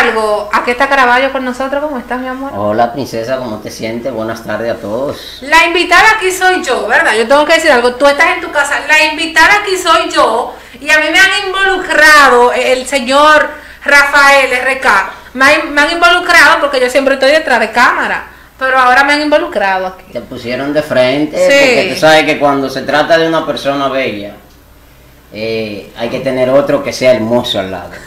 algo, aquí está Caraballo con nosotros. ¿Cómo estás, mi amor? Hola, princesa, ¿cómo te sientes? Buenas tardes a todos. La invitada aquí soy yo, ¿verdad? Yo tengo que decir algo. Tú estás en tu casa. La invitada aquí soy yo. Y a mí me han involucrado el señor Rafael RK. Me han, me han involucrado porque yo siempre estoy detrás de cámara. Pero ahora me han involucrado aquí. Te pusieron de frente Sí. porque tú sabes que cuando se trata de una persona bella, eh, hay que tener otro que sea hermoso al lado.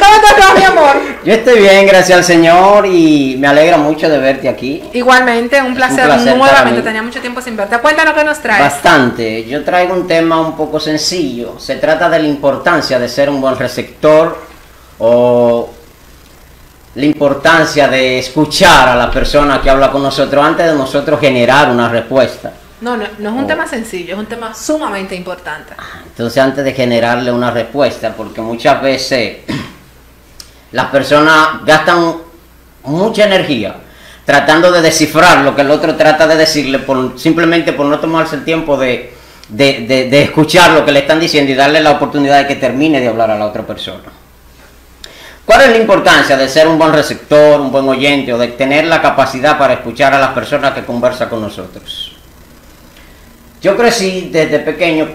¿Cómo estás, mi amor? Yo estoy bien, gracias al Señor, y me alegra mucho de verte aquí. Igualmente, un placer, placer para nuevamente. Tenía mucho tiempo sin verte. Cuéntanos qué nos traes. Bastante. Yo traigo un tema un poco sencillo. Se trata de la importancia de ser un buen receptor o la importancia de escuchar a la persona que habla con nosotros antes de nosotros generar una respuesta. No, no, no es un tema sencillo, es un tema sumamente importante. Entonces antes de generarle una respuesta, porque muchas veces las personas gastan mucha energía tratando de descifrar lo que el otro trata de decirle simplemente por no tomarse el tiempo de, de- de- de escuchar lo que le están diciendo y darle la oportunidad de que termine de hablar a la otra persona. ¿Cuál es la importancia de ser un buen receptor, un buen oyente o de tener la capacidad para escuchar a las personas que conversan con nosotros? Yo crecí desde pequeño,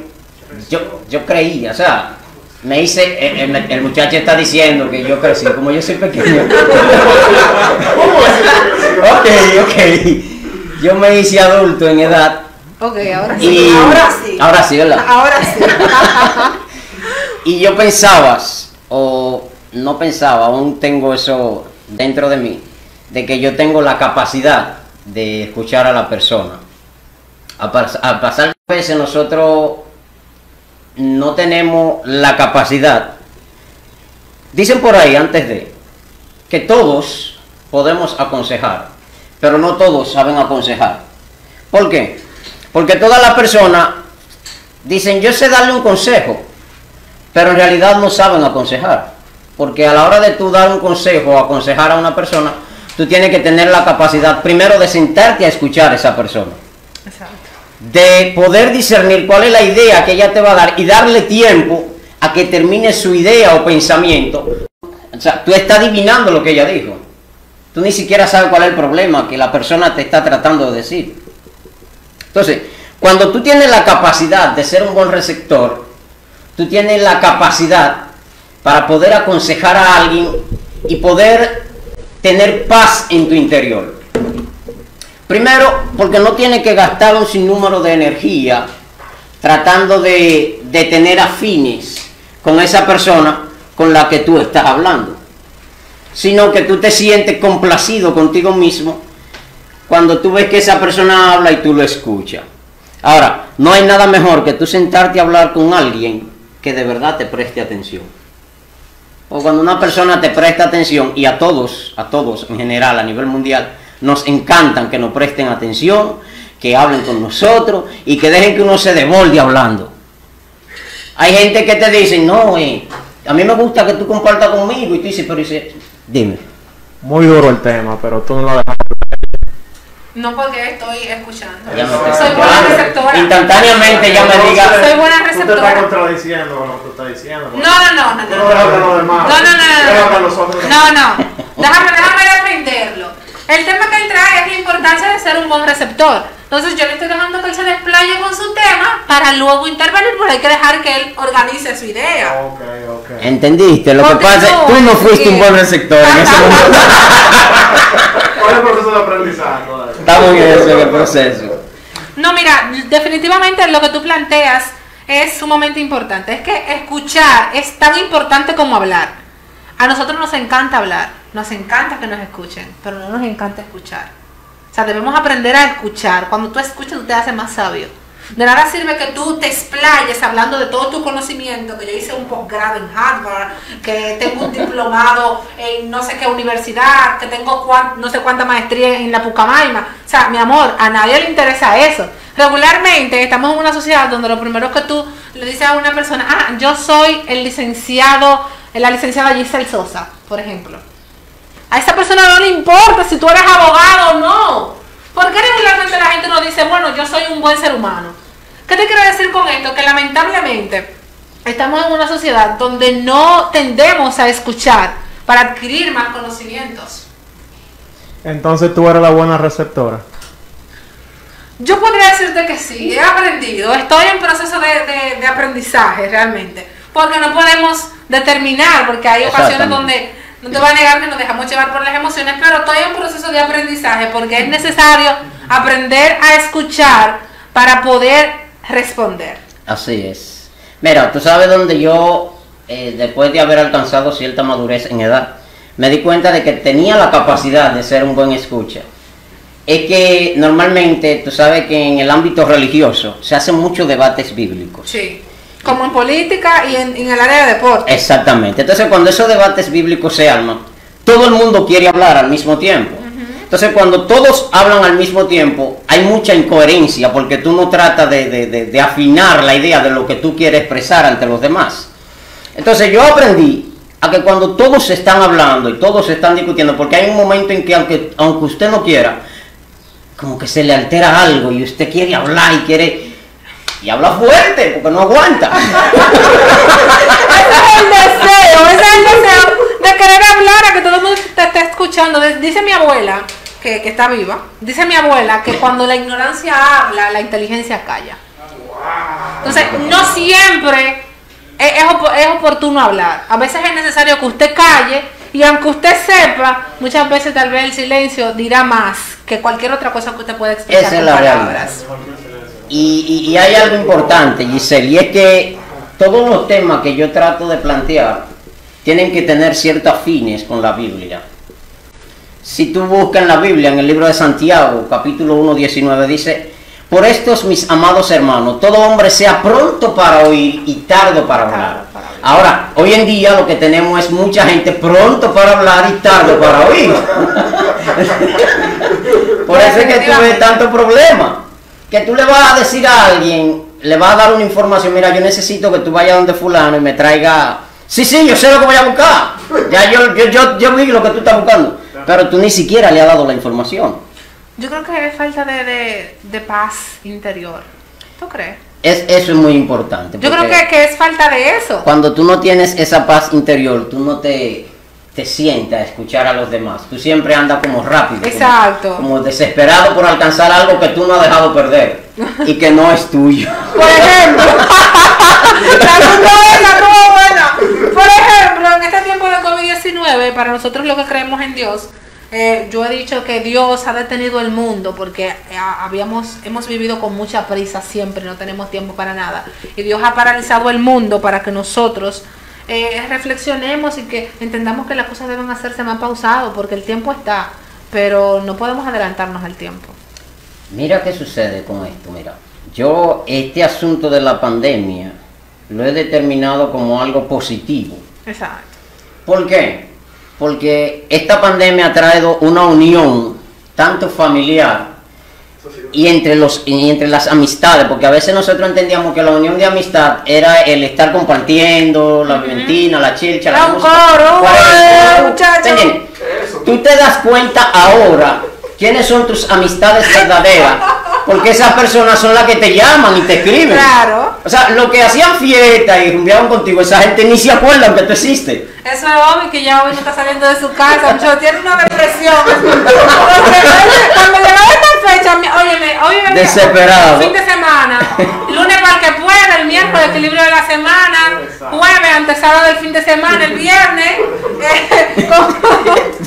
yo, yo creía, o sea, me hice, el, el- el muchacho está diciendo que yo crecí, como yo soy pequeño. ok, ok. Yo me hice adulto en edad Ok, ahora sí. y ahora sí. ahora sí, ¿verdad? Ahora sí. Y yo pensaba, o no pensaba, aún tengo eso dentro de mí, de que yo tengo la capacidad de escuchar a la persona. A, pas- a pasar de veces nosotros no tenemos la capacidad. Dicen por ahí antes de que todos podemos aconsejar, pero no todos saben aconsejar. ¿Por qué? Porque todas las personas dicen yo sé darle un consejo, pero en realidad no saben aconsejar. Porque a la hora de tú dar un consejo o aconsejar a una persona, tú tienes que tener la capacidad primero de sentarte a escuchar a esa persona. Exacto. De poder discernir cuál es la idea que ella te va a dar y darle tiempo a que termine su idea o pensamiento. O sea, tú estás adivinando lo que ella dijo. Tú ni siquiera sabes cuál es el problema que la persona te está tratando de decir. Entonces, cuando tú tienes la capacidad de ser un buen receptor, tú tienes la capacidad para poder aconsejar a alguien y poder tener paz en tu interior. Primero, porque no tienes que gastar un sinnúmero de energía tratando de, de tener afines con esa persona con la que tú estás hablando, sino que tú te sientes complacido contigo mismo cuando tú ves que esa persona habla y tú lo escuchas. Ahora, no hay nada mejor que tú sentarte a hablar con alguien que de verdad te preste atención. O cuando una persona te presta atención, y a todos, a todos en general, a nivel mundial, nos encantan que nos presten atención, que hablen con nosotros y que dejen que uno se desborde hablando. Hay gente que te dice, no, eh, a mí me gusta que tú compartas conmigo, y tú dices, pero dice, dime. Muy duro el tema, pero tú no lo dejas. No porque estoy escuchando. Ya me Soy estoy buena receptora. Instantáneamente ya me diga, Soy buena Tú te estás receptora. contradiciendo con lo que tú estás diciendo. No, no, no, no. No. no. No, no, no, no, no. No, no. Déjame, déjame defenderlo. El tema que él trae es la importancia de ser un buen receptor. Entonces yo le estoy dejando que él se desplaye con su tema para luego intervenir, pero hay que dejar que él organice su idea. Ok, ok. ¿entendiste? Lo que pasa es que tú no fuiste un buen receptor en ese momento. ¿Cuál es el proceso de aprendizaje? todavía? Estamos en eso, en el proceso. No, mira, definitivamente lo que tú planteas es sumamente importante. Es que escuchar es tan importante como hablar. A nosotros nos encanta hablar, nos encanta que nos escuchen, pero no nos encanta escuchar. O sea, debemos aprender a escuchar. Cuando tú escuchas, tú te haces más sabio. De nada sirve que tú te explayes hablando de todo tu conocimiento, que yo hice un posgrado en Harvard, que tengo un diplomado en no sé qué universidad, que tengo no sé cuánta maestría en la Pucamaima. O sea, mi amor, a nadie le interesa eso. Regularmente estamos en una sociedad donde lo primero que tú le dices a una persona, ah, yo soy el licenciado, la licenciada Giselle Sosa, por ejemplo. A esa persona no le importa si tú eres abogado o no. ¿Por qué regularmente la gente nos dice, bueno, yo soy un buen ser humano? ¿Qué ¿Qué te quiero decir con esto? Que lamentablemente estamos en una sociedad donde no tendemos a escuchar para adquirir más conocimientos. Entonces tú eres la buena receptora. Yo podría decirte que sí, he aprendido, estoy en proceso de, de- de aprendizaje realmente, porque no podemos determinar, porque hay ocasiones donde no te voy a negar que nos dejamos llevar por las emociones, pero estoy en proceso de aprendizaje porque es necesario aprender a escuchar para poder responder. Así es. Mira, tú sabes dónde yo, eh, después de haber alcanzado cierta madurez en edad, me di cuenta de que tenía la capacidad de ser un buen escucha. Es que normalmente, tú sabes que en el ámbito religioso se hacen muchos debates bíblicos. Sí. Como en política y en, en el área de deporte. Exactamente. Entonces, cuando esos debates bíblicos se arman, todo el mundo quiere hablar al mismo tiempo. Entonces, cuando todos hablan al mismo tiempo, hay mucha incoherencia porque tú no tratas de, de- de- de afinar la idea de lo que tú quieres expresar ante los demás. Entonces, yo aprendí a que cuando todos están hablando y todos están discutiendo, porque hay un momento en que aunque, aunque usted no quiera, como que se le altera algo y usted quiere hablar y quiere... Y habla fuerte, porque no aguanta. Ese es el deseo, ese es el deseo de querer hablar a que todo el mundo te esté escuchando. Dice mi abuela, que, que está viva, dice mi abuela que cuando la ignorancia habla, la inteligencia calla. Entonces, no siempre es, es es oportuno hablar. A veces es necesario que usted calle y aunque usted sepa, muchas veces tal vez el silencio dirá más que cualquier otra cosa que usted pueda expresar Esa es la palabras. Y, y- y hay algo importante, Giselle, y es que todos los temas que yo trato de plantear tienen que tener ciertos fines con la Biblia. Si tú buscas en la Biblia, en el libro de Santiago, capítulo 1, 19, dice, por estos mis amados hermanos, todo hombre sea pronto para oír y tardo para hablar. Ahora, hoy en día lo que tenemos es mucha gente pronto para hablar y tardo para oír. Por eso es que tú ves tanto problema. Que tú le vas a decir a alguien, le vas a dar una información, mira, yo necesito que tú vayas donde fulano y me traiga... Sí, sí, yo sé lo que voy a buscar. Ya yo, yo, yo, yo vi lo que tú estás buscando. Pero tú ni siquiera le has dado la información. Yo creo que es falta de, de, de paz interior. ¿Tú crees? Es, eso es muy importante. Yo creo que, que es falta de eso. Cuando tú no tienes esa paz interior, tú no te, te sientas a escuchar a los demás. Tú siempre andas como rápido. como- Exacto. Como, desesperado por alcanzar algo que tú no has dejado perder y que no es tuyo. Por ejemplo, la estuvo buena. Por ejemplo, en este tiempo de COVID-19, para nosotros los que creemos en Dios, eh, yo he dicho que Dios ha detenido el mundo porque eh, habíamos, hemos vivido con mucha prisa siempre, no tenemos tiempo para nada. Y Dios ha paralizado el mundo para que nosotros eh, reflexionemos y que entendamos que las cosas deben hacerse más pausado porque el tiempo está, pero no podemos adelantarnos al tiempo. Mira qué sucede con esto, mira. Yo este asunto de la pandemia lo he determinado como algo positivo. Exacto. ¿Por qué? Porque esta pandemia ha traído una unión tanto familiar y entre los y entre las amistades, porque a veces nosotros entendíamos que la unión de amistad era el estar compartiendo la viventina, la chilcha, la música. eh, muchacho. ¿Entiendes? Eso. Tú te das cuenta ahora quiénes son tus amistades verdaderas, porque esas personas son las que te llaman y te escriben. Claro. O sea, lo que hacían fiesta y rumbeaban contigo, esa gente ni se acuerdan que tú existes. Eso es obvio que ya hoy no está saliendo de su casa, muchacho, tiene una depresión. Porque cuando llegaba mi- óyeme, óyeme, Desesperado. Fin de semana, lunes para el que pueda, el miércoles equilibrio de la semana, jueves antesala del fin de semana, el viernes, eh, con-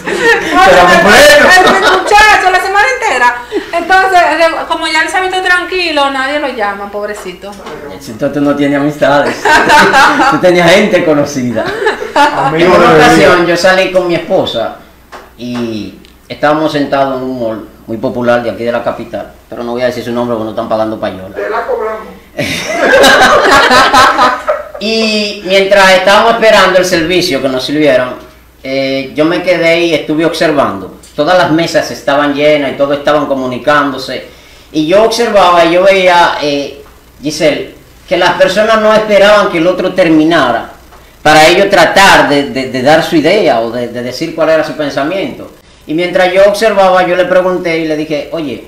el, el muchacho, la semana entera. Entonces, como ya él se ha visto tranquilo, nadie lo llama, pobrecito. Entonces tú no tienes amistades. tú tenías gente conocida. En una ocasión yo salí con mi esposa y estábamos sentados en un mall muy popular de aquí de la capital, pero no voy a decir su nombre porque no están pagando payola. Te la cobramos. Y mientras estábamos esperando el servicio que nos sirvieran, eh, yo me quedé y estuve observando. Todas las mesas estaban llenas y todos estaban comunicándose. Y yo observaba y yo veía, eh, Giselle, que las personas no esperaban que el otro terminara para ellos tratar de, de- de dar su idea o de, de decir cuál era su pensamiento. Y mientras yo observaba, yo le pregunté y le dije, oye,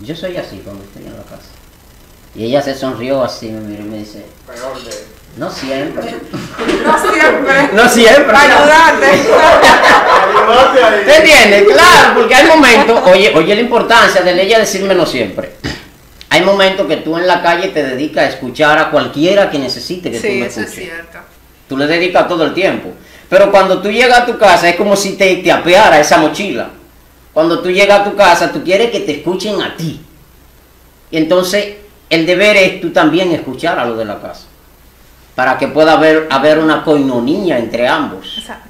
yo soy así cuando estoy en la casa. Y ella se sonrió así, me miró y me dice, no siempre. No siempre. No siempre. Para ayudarte. ¿Te entiendes? Claro, porque hay momentos, oye, oye la importancia de ella decirme no siempre. Hay momentos que tú en la calle te dedicas a escuchar a cualquiera que necesite que tú Sí, me eso es escuches. cierto. Tú le dedicas todo el tiempo. Pero cuando tú llegas a tu casa es como si te, te apeara esa mochila. Cuando tú llegas a tu casa, tú quieres que te escuchen a ti. Y entonces el deber es tú también escuchar a los de la casa. Para que pueda haber, haber una coinonía entre ambos. Exacto.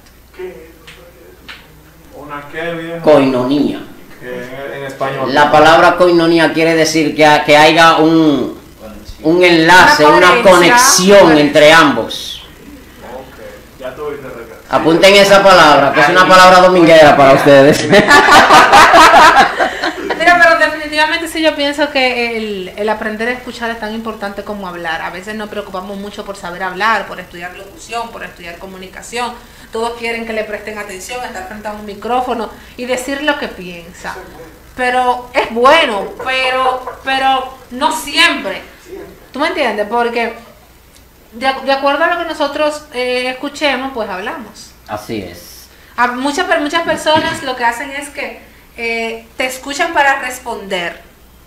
¿Una qué, viejo? Coinonía. Que en, en español. La palabra coinonía quiere decir que, que haya un, un enlace, Una conexión entre ambos. Ok. Ya tuviste recarga. Apunten esa palabra, que es una palabra dominguera para ustedes. Mira, pero definitivamente sí yo pienso que el, el aprender a escuchar es tan importante como hablar. A veces nos preocupamos mucho por saber hablar, por estudiar locución, por estudiar comunicación. Todos quieren que le presten atención, estar frente a un micrófono y decir lo que piensa. Pero es bueno, pero, pero no siempre. ¿Tú me entiendes? Porque de, de acuerdo a lo que nosotros eh, escuchemos, pues hablamos. Así es. A muchas, muchas personas lo que hacen es que eh, te escuchan para responder,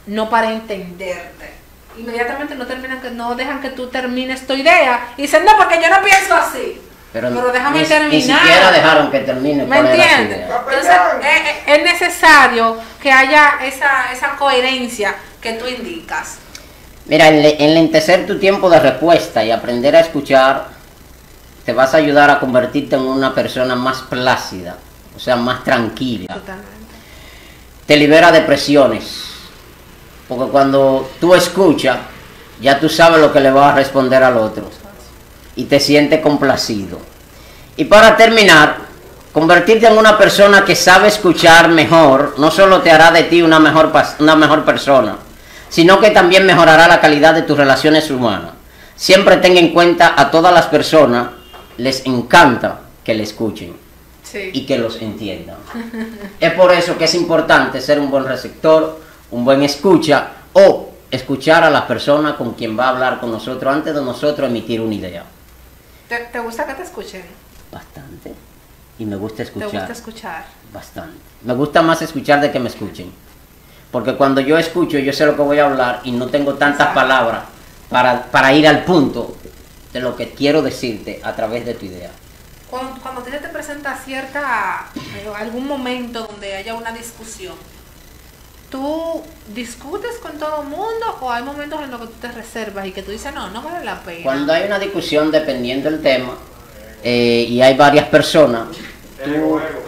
no para entenderte. Inmediatamente no terminan que no dejan que tú termines tu idea y dicen, no, porque yo no pienso así. Pero, Pero déjame ni, terminar. Ni siquiera dejaron que termine. ¿Me entiendes? Entonces eh, eh, es necesario que haya esa, esa coherencia que tú indicas. Mira, en le- enlentecer tu tiempo de respuesta y aprender a escuchar te vas a ayudar a convertirte en una persona más plácida, o sea, más tranquila. Totalmente. Te libera de presiones, porque cuando tú escuchas, ya tú sabes lo que le vas a responder al otro y te sientes complacido. Y para terminar, convertirte en una persona que sabe escuchar mejor, no solo te hará de ti una mejor, una mejor persona, sino que también mejorará la calidad de tus relaciones humanas. Siempre ten en cuenta a todas las personas, les encanta que le escuchen Sí. y que los entiendan. es por eso que es importante ser un buen receptor, un buen escucha o escuchar a las personas con quien va a hablar con nosotros antes de nosotros emitir una idea. ¿Te, te gusta que te escuchen? Bastante. Y me gusta ¿Te escuchar. gusta escuchar? Bastante. Me gusta más escuchar de que me escuchen. Porque cuando yo escucho, yo sé lo que voy a hablar y no tengo tantas Exacto. palabras para, para ir al punto de lo que quiero decirte a través de tu idea. Cuando, cuando a ti se te presenta cierta, eh, algún momento donde haya una discusión, ¿tú discutes con todo el mundo o hay momentos en los que tú te reservas y que tú dices, no, no vale la pena? Cuando hay una discusión dependiendo del tema eh, y hay varias personas, tú- Ego, ego.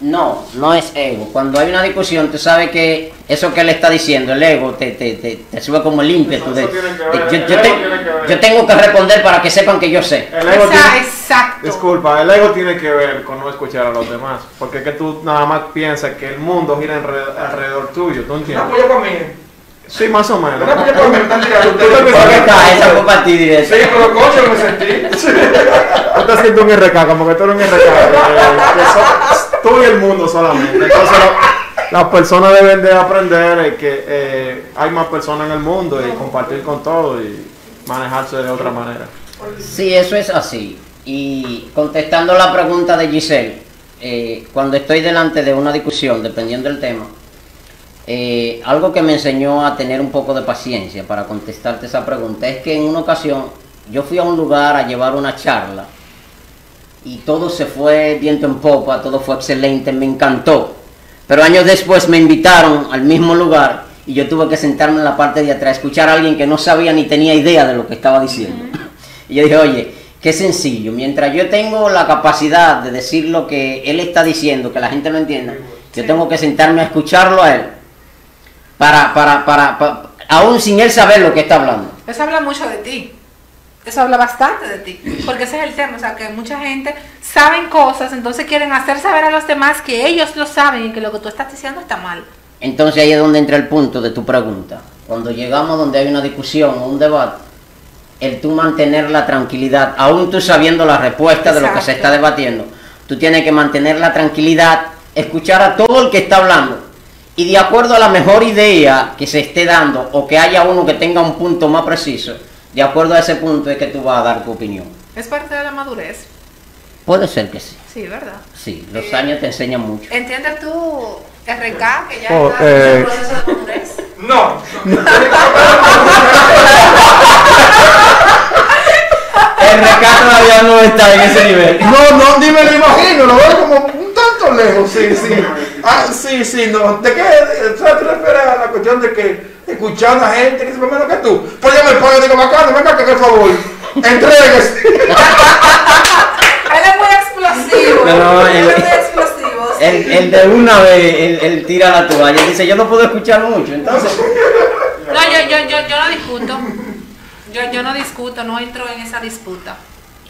No, no es ego. Cuando hay una discusión, tú sabes que eso que él está diciendo, el ego, te, te, te, te sube como el ímpetu. de- de- yo, yo ego te- tiene que ver. yo tengo que responder para que sepan que yo sé. El ego tiene- exacto. Disculpa, el ego tiene que ver con no escuchar a los demás. Porque es que tú nada más piensas que el mundo gira alrededor, alrededor tuyo, ¿tú entiendes? polla para mí. Sí, más o menos. Pensás ¿Dónde pensaban está? Esa fue para ti directa. Sí, pero coche me sentí. Tú te sientes un RK, como que tú eres un RK. tú y el mundo solamente. Entonces, las personas deben de aprender que eh, hay más personas en el mundo y compartir con todo y manejarse de otra manera. Sí, eso es así. Y contestando la pregunta de Giselle, eh, cuando estoy delante de una discusión, dependiendo del tema, eh, algo que me enseñó a tener un poco de paciencia para contestarte esa pregunta es que en una ocasión yo fui a un lugar a llevar una charla y todo se fue viento en popa, todo fue excelente, me encantó. Pero años después me invitaron al mismo lugar y yo tuve que sentarme en la parte de atrás, escuchar a alguien que no sabía ni tenía idea de lo que estaba diciendo. Y yo dije, oye, qué sencillo, mientras yo tengo la capacidad de decir lo que él está diciendo, que la gente lo entienda, yo tengo que sentarme a escucharlo a él, para, para, para, para, aún sin él saber lo que está hablando. Eso habla mucho de ti. Eso habla bastante de ti. Porque ese es el tema. O sea, que mucha gente saben cosas, entonces quieren hacer saber a los demás que ellos lo saben y que lo que tú estás diciendo está mal. Entonces ahí es donde entra el punto de tu pregunta. Cuando llegamos donde hay una discusión o un debate, el tú mantener la tranquilidad, aún tú sabiendo la respuesta de lo que se está debatiendo, tú tienes que mantener la tranquilidad, escuchar a todo el que está hablando y de acuerdo a la mejor idea que se esté dando o que haya uno que tenga un punto más preciso, de acuerdo a ese punto es que tú vas a dar tu opinión. Es parte de la madurez. Puede ser que sí. Sí, ¿verdad? Sí, los años te enseñan mucho. ¿Entiendes tú, RK, que ya Oh, está eh. en el proceso de madurez? No. El recado todavía no está en ese nivel. No, no, ni me lo imagino, lo veo como un tanto lejos, sí, sí. Ah, sí, sí, no. ¿De qué o sea, te refieres a la cuestión de que escuchar a gente que es menos que tú? Pues yo me pongo y digo, bacano, venga, que por favor, entregues. Él es muy explosivo. No, él él- es muy explosivo. sí. El, el de una vez, él, él tira la toalla. Dice, yo no puedo escuchar mucho. Entonces, No, yo, yo, yo, yo no discuto. Yo, yo no discuto, no entro en esa disputa.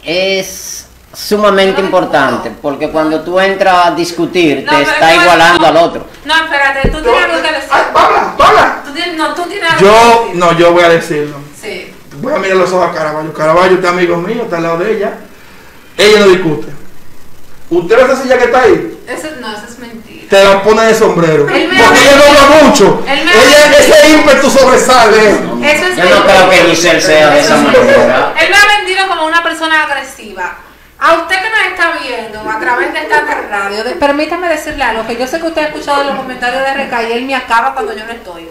es sumamente importante porque cuando tú entras a discutir, No, te está igualando no. al otro. No, espérate, tú tienes algo que decir. Ay, habla, habla. Tú tienes, no, tú tienes algo Yo, que no, yo voy a decirlo. Sí. Voy a mirar los ojos a Caraballo. Caraballo está amigo mío, está al lado de ella. Ella no discute. Usted ve esa silla que está ahí, Eso, no, eso es mentira. te la pone de sombrero. Él Porque ella no habla mucho. Él me ha- Ella, ese ímpetu sobresale. Eso es Yo no creo que. Giselle sea de esa manera. Él me ha vendido como una persona agresiva. A usted que nos está viendo a través de esta radio, permítame decirle algo, que yo sé que usted ha escuchado los comentarios de y él me acaba cuando yo no estoy.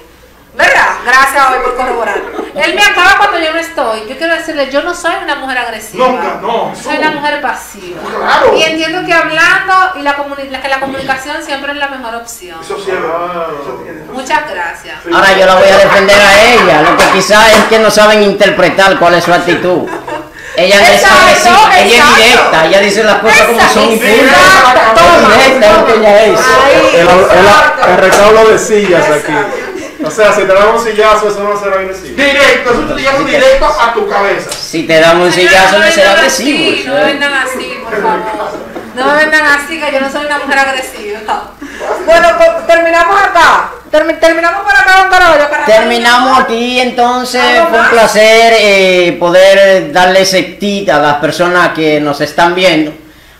¿Verdad? Gracias hoy por corroborar. Él me acaba cuando yo no estoy. Yo quiero decirle, yo no soy una mujer agresiva. Nunca, no. Soy una mujer pasiva. Claro. Y entiendo que hablando y la, comuni- la- que la comunicación siempre es la mejor opción. Eso sí tiene- Muchas gracias. Ahora yo la voy a defender a ella. Lo que quizás es que no saben interpretar cuál es su actitud. Ella no es agresiva, ella es directa, ella dice las cosas como son y punto. directa, es lo que ella es. El, el recaudo de sillas aquí. O sea, si te dan un sillazo, eso no será agresivo. Directo, eso te llega directo a tu cabeza. Si te dan un sillazo no me será agresivo. así, No me vendan así, por favor. No me vendan así, que yo no soy una mujer agresiva. Bueno, pues, terminamos acá. Termi- terminamos por acá Caraballo. Caraballo. Terminamos aquí entonces, ¿Algo fue un placer eh, poder darle ese tip a las personas que nos están viendo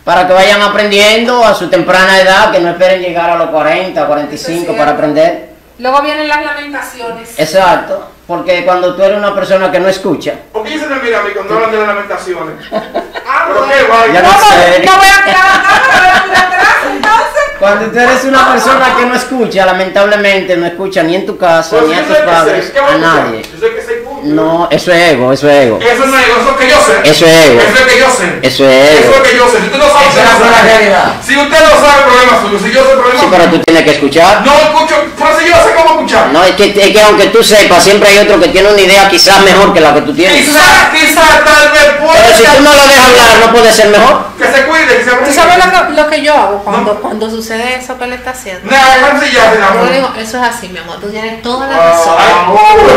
para que vayan aprendiendo a su temprana edad, que no esperen llegar a los 40, 45 para aprender. Luego vienen las lamentaciones. Exacto, porque cuando tú eres una persona que no escucha, ¿Por qué se me mira a mí cuando hablan de las lamentaciones? Ah, ¿Pero bueno. qué, guay? Ya No, sé. no voy a tirar la cámara, voy a tirar atrás entonces. cuando tú eres una persona que no escucha, lamentablemente no escucha ni en tu casa, Pues ni a tus padres, ¿Qué voy a nadie. Yo sé que sé punto. No, eso es ego, eso es ego. Eso no es eso es que yo sé. Eso es ego. Eso es que yo sé. Eso es Eso ego. es que yo sé. Si usted no sabe, usted es no la sabe. realidad. Si usted no sabe, problema suyo. Si yo sé, problema Sí, pero suyo. tú tienes que escuchar. No escucho, pero si yo sé cómo escuchar. No, es que, es que aunque tú sepas, siempre hay otro que tiene una idea quizás mejor que la que tú tienes. Quizás, quizás, tal vez puede Pero si tú no lo dejas hablar, no puede ser mejor. que se cuide, que se ¿Tú sabes lo que, lo que yo hago cuando, cuando sucede eso que él está haciendo? Nada, déjame si ya se Yo le digo, eso es así, mi amor, tú tienes toda la Ah, razón. Vamos a una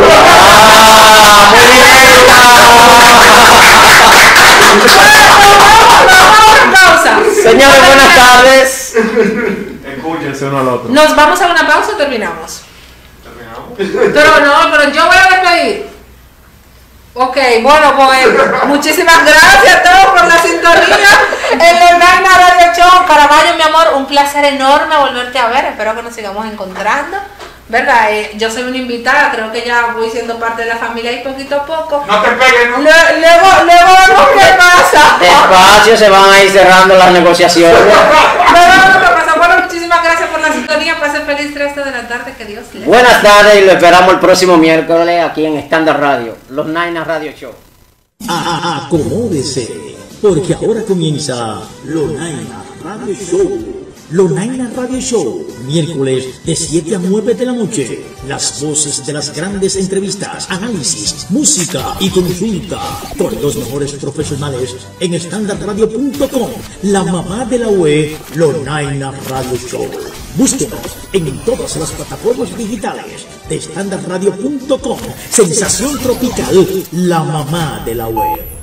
pausa. Señores, buenas tardes. Escúchense uno al otro. Nos vamos a una pausa o terminamos. Pero no, pero yo voy a despedir. Ok, bueno, pues muchísimas gracias a todos por la sintonía en la Magna Radio Show. Caraballo, mi amor, un placer enorme volverte a ver. Espero que nos sigamos encontrando. ¿Verdad? Eh, yo soy una invitada, creo que ya voy siendo parte de la familia y poquito a poco. No te pegues, ¿no? Le- Luego, luego vemos qué pasa. Despacio se van a ir cerrando las negociaciones. Luego vemos qué pasa. Bueno, muchísimas gracias por la sintonía. Pasen feliz resto de la tarde. Que Dios les Buenas tardes y lo esperamos el próximo miércoles aquí en Standard Radio, los Nainas Radio Show. A- Acomódese, porque ahora comienza Lonaina Radio Show. Lonaina Radio Show, miércoles de 7 a 9 de la noche. Las voces de las grandes entrevistas, análisis, música y consulta con los mejores profesionales en standardradio.com. La mamá de la UE, Lonaina Radio Show. Búsquenos en todas las plataformas digitales de standardradio.com. Sensación tropical, la mamá de la web.